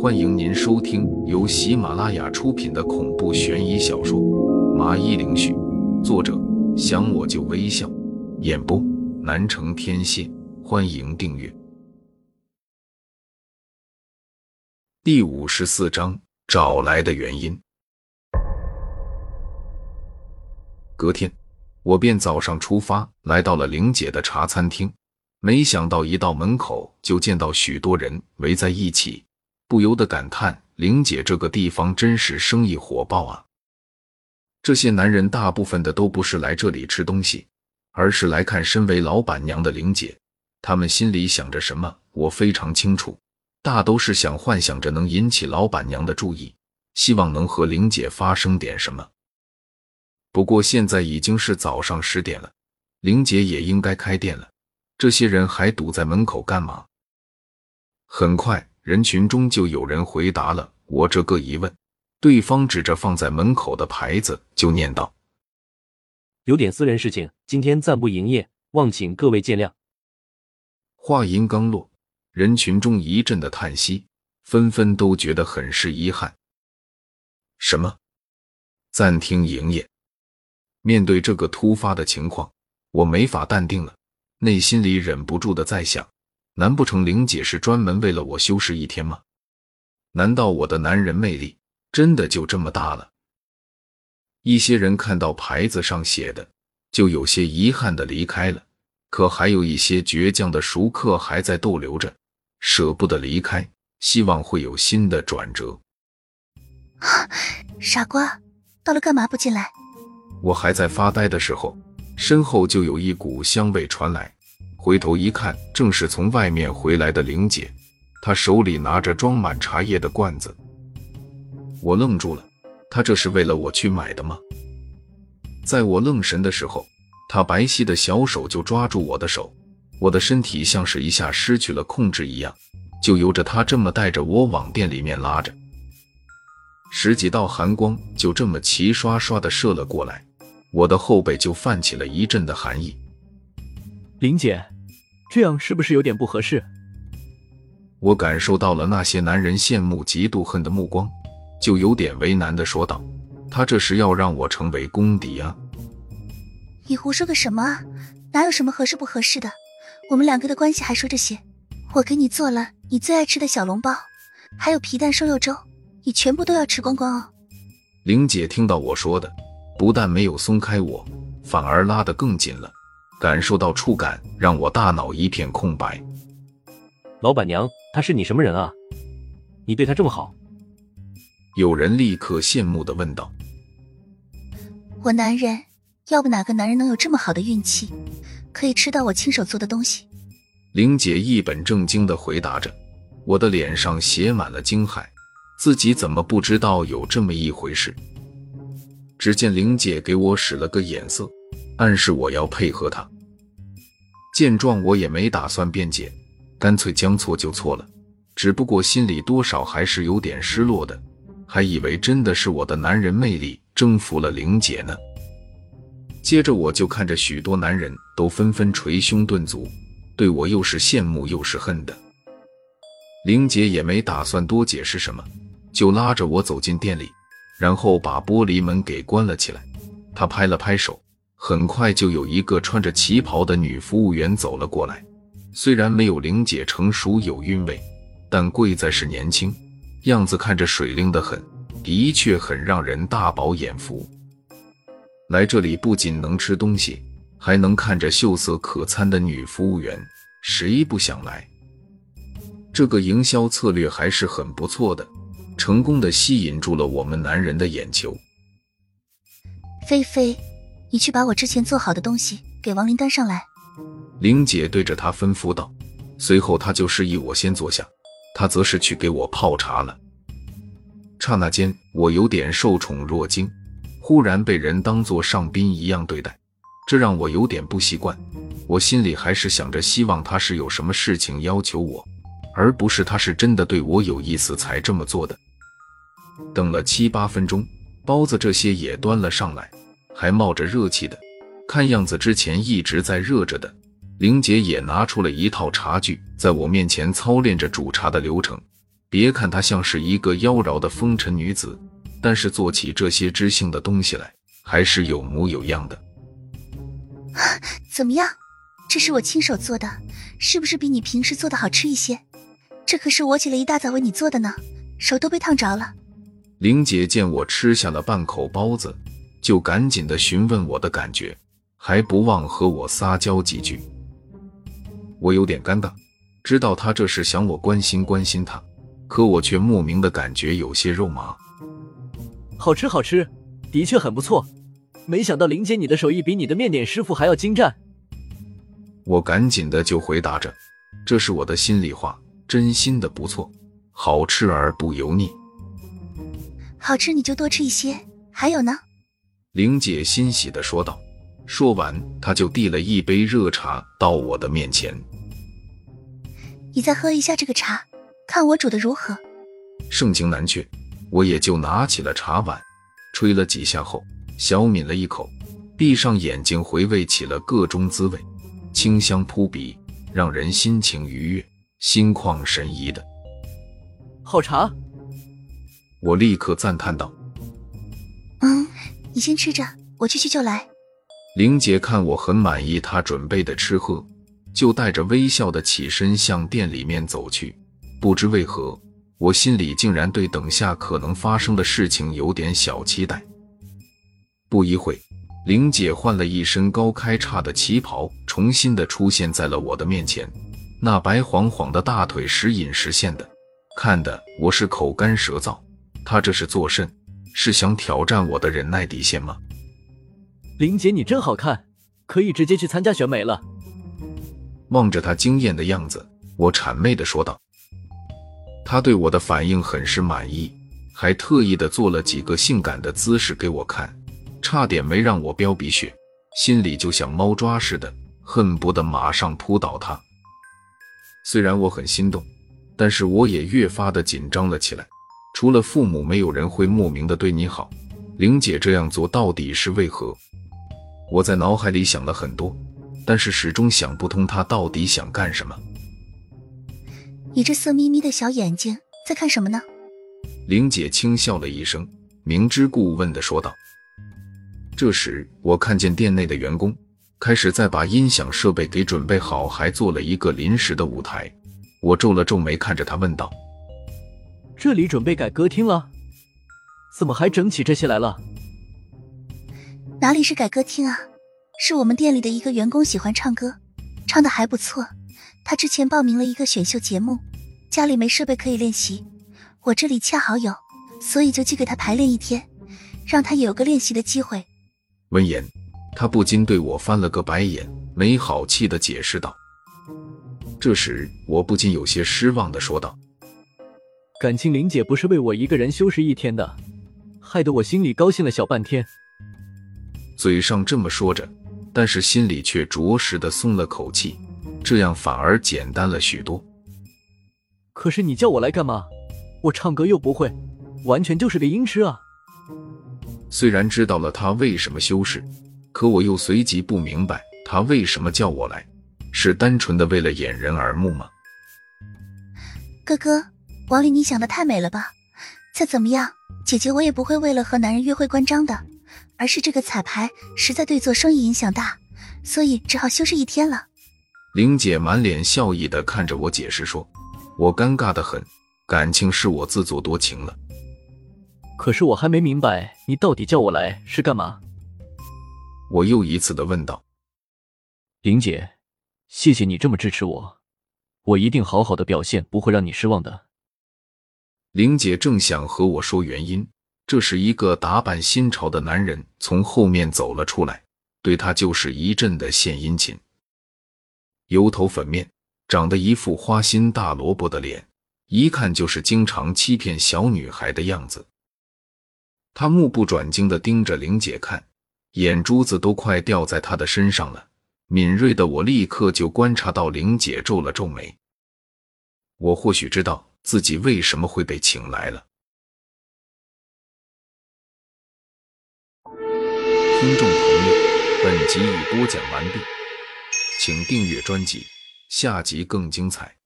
欢迎您收听由喜马拉雅出品的恐怖悬疑小说《麻衣灵絮》，作者想我就微笑，演播南城天蝎。欢迎订阅。第五十四章找来的原因。隔天，我便早上出发，来到了玲姐的茶餐厅。没想到一到门口，就见到许多人围在一起，不由得感叹：玲姐这个地方真是生意火爆啊！这些男人大部分的都不是来这里吃东西，而是来看身为老板娘的玲姐。他们心里想着什么，我非常清楚，大都是想幻想着能引起老板娘的注意，希望能和玲姐发生点什么。不过现在已经是早上十点了，玲姐也应该开店了。这些人还堵在门口干嘛？很快，人群中就有人回答了我这个疑问。对方指着放在门口的牌子，就念道：“有点私人事情，今天暂不营业，望请各位见谅。”话音刚落，人群中一阵的叹息，纷纷都觉得很是遗憾。什么？暂停营业？面对这个突发的情况，我没法淡定了，内心里忍不住的在想：难不成玲姐是专门为了我休饰一天吗？难道我的男人魅力真的就这么大了？一些人看到牌子上写的，就有些遗憾的离开了，可还有一些倔强的熟客还在逗留着，舍不得离开，希望会有新的转折。傻瓜，到了干嘛不进来？我还在发呆的时候，身后就有一股香味传来。回头一看，正是从外面回来的玲姐，她手里拿着装满茶叶的罐子。我愣住了，她这是为了我去买的吗？在我愣神的时候，她白皙的小手就抓住我的手，我的身体像是一下失去了控制一样，就由着她这么带着我往店里面拉着。十几道寒光就这么齐刷刷的射了过来。我的后背就泛起了一阵的寒意。林姐，这样是不是有点不合适？我感受到了那些男人羡慕、嫉妒、恨的目光，就有点为难的说道：“他这是要让我成为公敌啊！”你胡说个什么啊？哪有什么合适不合适的？我们两个的关系还说这些？我给你做了你最爱吃的小笼包，还有皮蛋瘦肉粥，你全部都要吃光光哦！玲姐听到我说的。不但没有松开我，反而拉得更紧了。感受到触感，让我大脑一片空白。老板娘，他是你什么人啊？你对他这么好？有人立刻羡慕的问道。我男人，要不哪个男人能有这么好的运气，可以吃到我亲手做的东西？玲姐一本正经的回答着，我的脸上写满了惊骇，自己怎么不知道有这么一回事？只见玲姐给我使了个眼色，暗示我要配合她。见状，我也没打算辩解，干脆将错就错了。只不过心里多少还是有点失落的，还以为真的是我的男人魅力征服了玲姐呢。接着我就看着许多男人都纷纷捶胸顿足，对我又是羡慕又是恨的。玲姐也没打算多解释什么，就拉着我走进店里。然后把玻璃门给关了起来。他拍了拍手，很快就有一个穿着旗袍的女服务员走了过来。虽然没有玲姐成熟有韵味，但贵在是年轻，样子看着水灵的很，的确很让人大饱眼福。来这里不仅能吃东西，还能看着秀色可餐的女服务员，谁不想来？这个营销策略还是很不错的。成功的吸引住了我们男人的眼球。菲菲，你去把我之前做好的东西给王林端上来。玲姐对着他吩咐道，随后他就示意我先坐下，他则是去给我泡茶了。刹那间，我有点受宠若惊，忽然被人当作上宾一样对待，这让我有点不习惯。我心里还是想着，希望他是有什么事情要求我。而不是他是真的对我有意思才这么做的。等了七八分钟，包子这些也端了上来，还冒着热气的，看样子之前一直在热着的。玲姐也拿出了一套茶具，在我面前操练着煮茶的流程，别看她像是一个妖娆的风尘女子，但是做起这些知性的东西来，还是有模有样的。怎么样？这是我亲手做的，是不是比你平时做的好吃一些？这可是我起了一大早为你做的呢，手都被烫着了。玲姐见我吃下了半口包子，就赶紧的询问我的感觉，还不忘和我撒娇几句。我有点尴尬，知道她这是想我关心关心她，可我却莫名的感觉有些肉麻。好吃好吃，的确很不错。没想到玲姐你的手艺比你的面点师傅还要精湛。我赶紧的就回答着，这是我的心里话，真心的不错，好吃而不油腻。好吃你就多吃一些，还有呢？玲姐欣喜的说道。说完，她就递了一杯热茶到我的面前。你再喝一下这个茶，看我煮的如何。盛情难却，我也就拿起了茶碗，吹了几下后，小抿了一口，闭上眼睛回味起了各种滋味，清香扑鼻，让人心情愉悦，心旷神怡的好茶。我立刻赞叹道：“嗯，你先吃着，我去去就来。”玲姐看我很满意她准备的吃喝，就带着微笑的起身向店里面走去。不知为何，我心里竟然对等下可能发生的事情有点小期待。不一会，玲姐换了一身高开叉的旗袍，重新的出现在了我的面前。那白晃晃的大腿时隐时现的，看得我是口干舌燥。她这是作甚？是想挑战我的忍耐底线吗？林姐，你真好看，可以直接去参加选美了。望着他惊艳的样子，我谄媚的说道。他对我的反应很是满意，还特意的做了几个性感的姿势给我看，差点没让我飙鼻血，心里就像猫抓似的，恨不得马上扑倒他。虽然我很心动，但是我也越发的紧张了起来。除了父母，没有人会莫名的对你好。玲姐这样做到底是为何？我在脑海里想了很多，但是始终想不通她到底想干什么。你这色眯眯的小眼睛在看什么呢？玲姐轻笑了一声，明知故问的说道。这时，我看见店内的员工开始在把音响设备给准备好，还做了一个临时的舞台。我皱了皱眉，看着他问道：“这里准备改歌厅了？怎么还整起这些来了？”哪里是改歌厅啊？是我们店里的一个员工喜欢唱歌，唱的还不错。他之前报名了一个选秀节目，家里没设备可以练习，我这里恰好有，所以就寄给他排练一天，让他也有个练习的机会。闻言，他不禁对我翻了个白眼，没好气的解释道。这时，我不禁有些失望的说道：“感情林姐不是为我一个人休息一天的，害得我心里高兴了小半天。”嘴上这么说着，但是心里却着实的松了口气，这样反而简单了许多。可是你叫我来干嘛？我唱歌又不会，完全就是个音痴啊！虽然知道了他为什么修饰，可我又随即不明白他为什么叫我来，是单纯的为了掩人耳目吗？哥哥，王丽，你想的太美了吧？再怎么样，姐姐我也不会为了和男人约会关张的。而是这个彩排实在对做生意影响大，所以只好休息一天了。玲姐满脸笑意的看着我解释说：“我尴尬的很，感情是我自作多情了。可是我还没明白，你到底叫我来是干嘛？”我又一次的问道：“玲姐，谢谢你这么支持我，我一定好好的表现，不会让你失望的。”玲姐正想和我说原因。这时，一个打扮新潮的男人从后面走了出来，对他就是一阵的献殷勤。油头粉面，长得一副花心大萝卜的脸，一看就是经常欺骗小女孩的样子。他目不转睛的盯着玲姐看，眼珠子都快掉在她的身上了。敏锐的我立刻就观察到玲姐皱了皱眉。我或许知道自己为什么会被请来了。听众朋友，本集已播讲完毕，请订阅专辑，下集更精彩。